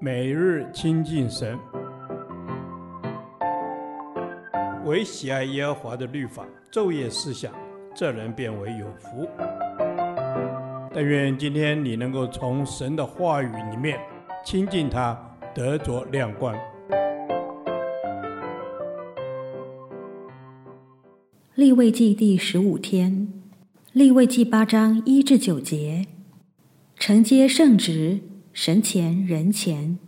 每日亲近神，唯喜爱耶和华的律法，昼夜思想，这人便为有福。但愿今天你能够从神的话语里面亲近他，得着亮光。立位记第十五天，立位记八章一至九节，承接圣职。神前人前，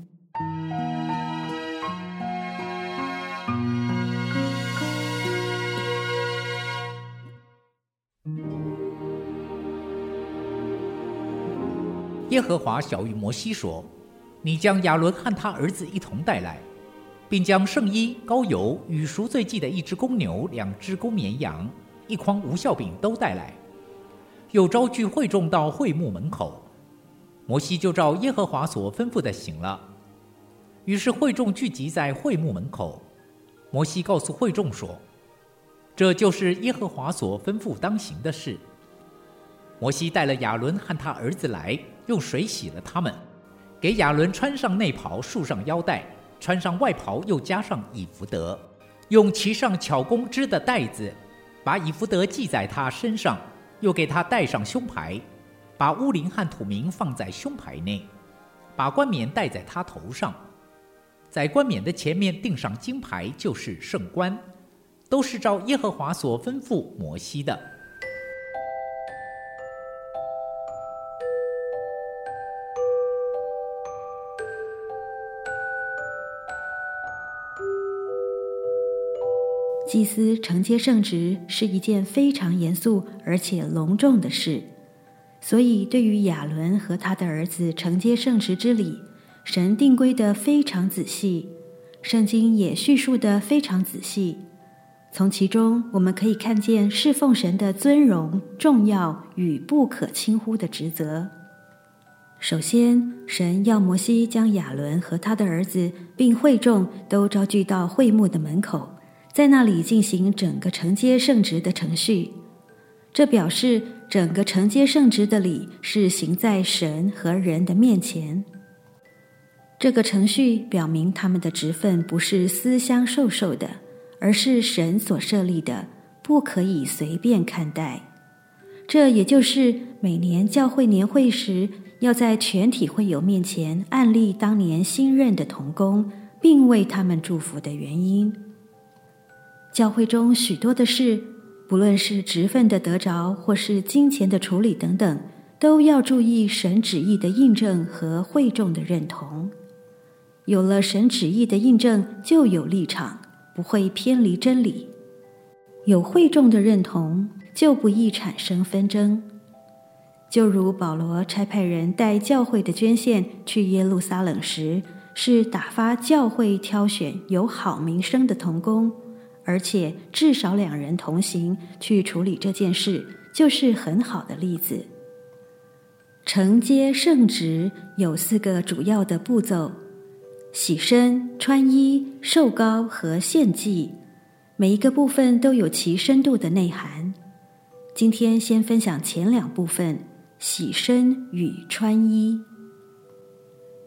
耶和华晓諭摩西说：“你将亚伦和他儿子一同带来，并将圣衣、膏油与赎罪祭的一只公牛、两只公绵羊、一筐无酵饼都带来，又招聚会众到会幕门口。”摩西就照耶和华所吩咐的行了。于是会众聚集在会幕门口。摩西告诉会众说：“这就是耶和华所吩咐当行的事。”摩西带了亚伦和他儿子来，用水洗了他们，给亚伦穿上内袍，束上腰带，穿上外袍，又加上以弗德，用其上巧工织的带子，把以弗德系在他身上，又给他戴上胸牌。把乌林和土名放在胸牌内，把冠冕戴在他头上，在冠冕的前面钉上金牌，就是圣冠，都是照耶和华所吩咐摩西的。祭司承接圣职是一件非常严肃而且隆重的事。所以，对于亚伦和他的儿子承接圣职之礼，神定规得非常仔细，圣经也叙述得非常仔细。从其中，我们可以看见侍奉神的尊荣、重要与不可轻忽的职责。首先，神要摩西将亚伦和他的儿子并会众都召聚到会幕的门口，在那里进行整个承接圣职的程序。这表示整个承接圣职的礼是行在神和人的面前。这个程序表明他们的职分不是私相授受的，而是神所设立的，不可以随便看待。这也就是每年教会年会时，要在全体会友面前按立当年新任的童工，并为他们祝福的原因。教会中许多的事。不论是职分的得着，或是金钱的处理等等，都要注意神旨意的印证和会众的认同。有了神旨意的印证，就有立场，不会偏离真理；有会众的认同，就不易产生纷争。就如保罗差派人带教会的捐献去耶路撒冷时，是打发教会挑选有好名声的童工。而且至少两人同行去处理这件事，就是很好的例子。承接圣职有四个主要的步骤：洗身、穿衣、受膏和献祭。每一个部分都有其深度的内涵。今天先分享前两部分：洗身与穿衣。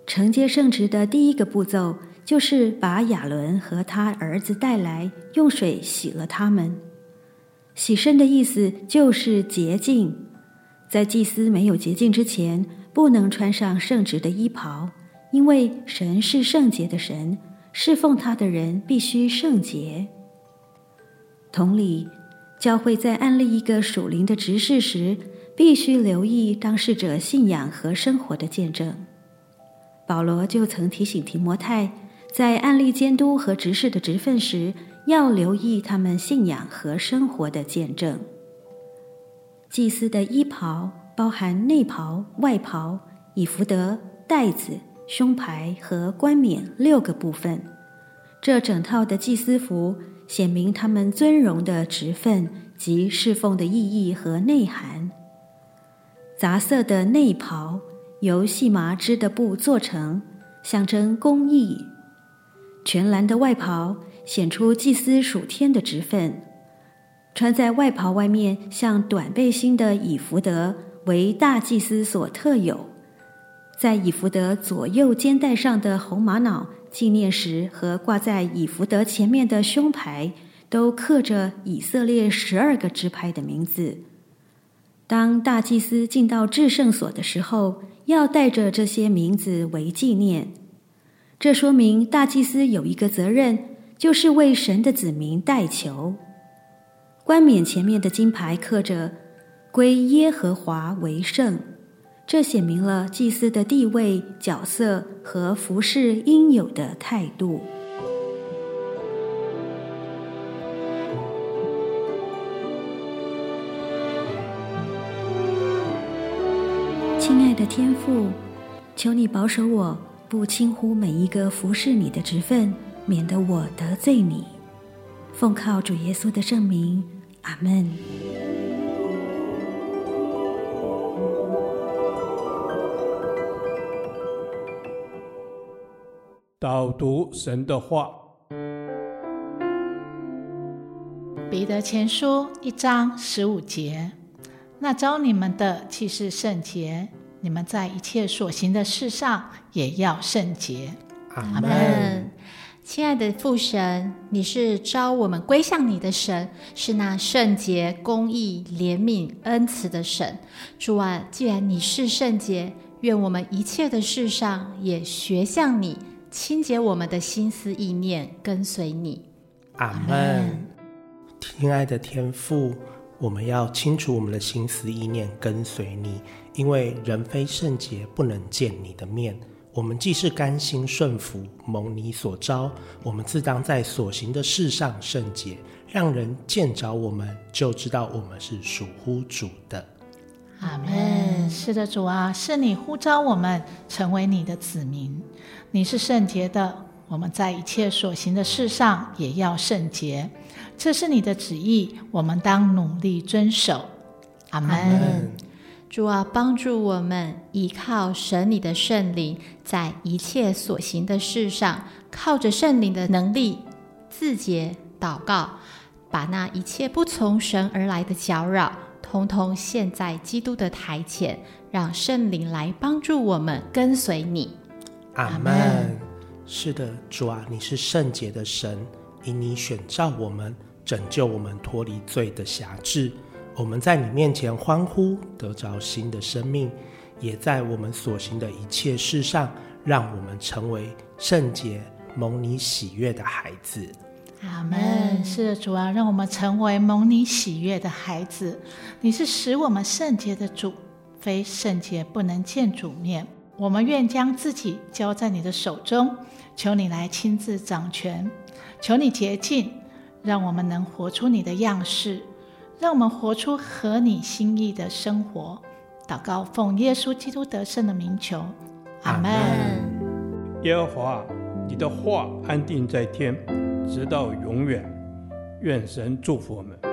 承接圣职的第一个步骤。就是把亚伦和他儿子带来，用水洗了他们。洗身的意思就是洁净，在祭司没有洁净之前，不能穿上圣职的衣袍，因为神是圣洁的神，侍奉他的人必须圣洁。同理，教会在安立一个属灵的执事时，必须留意当事者信仰和生活的见证。保罗就曾提醒提摩太。在案例监督和执事的职分时，要留意他们信仰和生活的见证。祭司的衣袍包含内袍、外袍、以弗得、带子、胸牌和冠冕六个部分。这整套的祭司服显明他们尊荣的职分及侍奉的意义和内涵。杂色的内袍由细麻织的布做成，象征公义。全蓝的外袍显出祭司属天的职分，穿在外袍外面像短背心的以弗得为大祭司所特有。在以弗得左右肩带上的红玛瑙、纪念石和挂在以弗得前面的胸牌，都刻着以色列十二个支派的名字。当大祭司进到至圣所的时候，要带着这些名字为纪念。这说明大祭司有一个责任，就是为神的子民代求。冠冕前面的金牌刻着“归耶和华为圣”，这显明了祭司的地位、角色和服侍应有的态度。亲爱的天父，求你保守我。不轻忽每一个服侍你的职分，免得我得罪你。奉靠主耶稣的圣名，阿门。导读神的话，彼得前书一章十五节：那招你们的既是圣洁。你们在一切所行的事上也要圣洁。阿门。亲爱的父神，你是召我们归向你的神，是那圣洁、公义、怜悯、恩慈的神。主啊，既然你是圣洁，愿我们一切的事上也学像你，清洁我们的心思意念，跟随你。阿门。亲爱的天父。我们要清除我们的心思意念，跟随你，因为人非圣洁，不能见你的面。我们既是甘心顺服，蒙你所召，我们自当在所行的事上圣洁，让人见着我们就知道我们是属乎主的。阿门。是的，主啊，是你呼召我们成为你的子民，你是圣洁的，我们在一切所行的事上也要圣洁。这是你的旨意，我们当努力遵守。阿门。主啊，帮助我们依靠神你的圣灵，在一切所行的事上，靠着圣灵的能力，自洁祷告，把那一切不从神而来的搅扰，通通献在基督的台前，让圣灵来帮助我们跟随你。阿门。是的，主啊，你是圣洁的神，因你选召我们。拯救我们脱离罪的辖制，我们在你面前欢呼，得着新的生命，也在我们所行的一切事上，让我们成为圣洁、蒙你喜悦的孩子。阿门。是的，主啊，让我们成为蒙你喜悦的孩子。你是使我们圣洁的主，非圣洁不能见主面。我们愿将自己交在你的手中，求你来亲自掌权，求你洁净。让我们能活出你的样式，让我们活出合你心意的生活。祷告，奉耶稣基督得胜的名求，阿门。耶和华，你的话安定在天，直到永远。愿神祝福我们。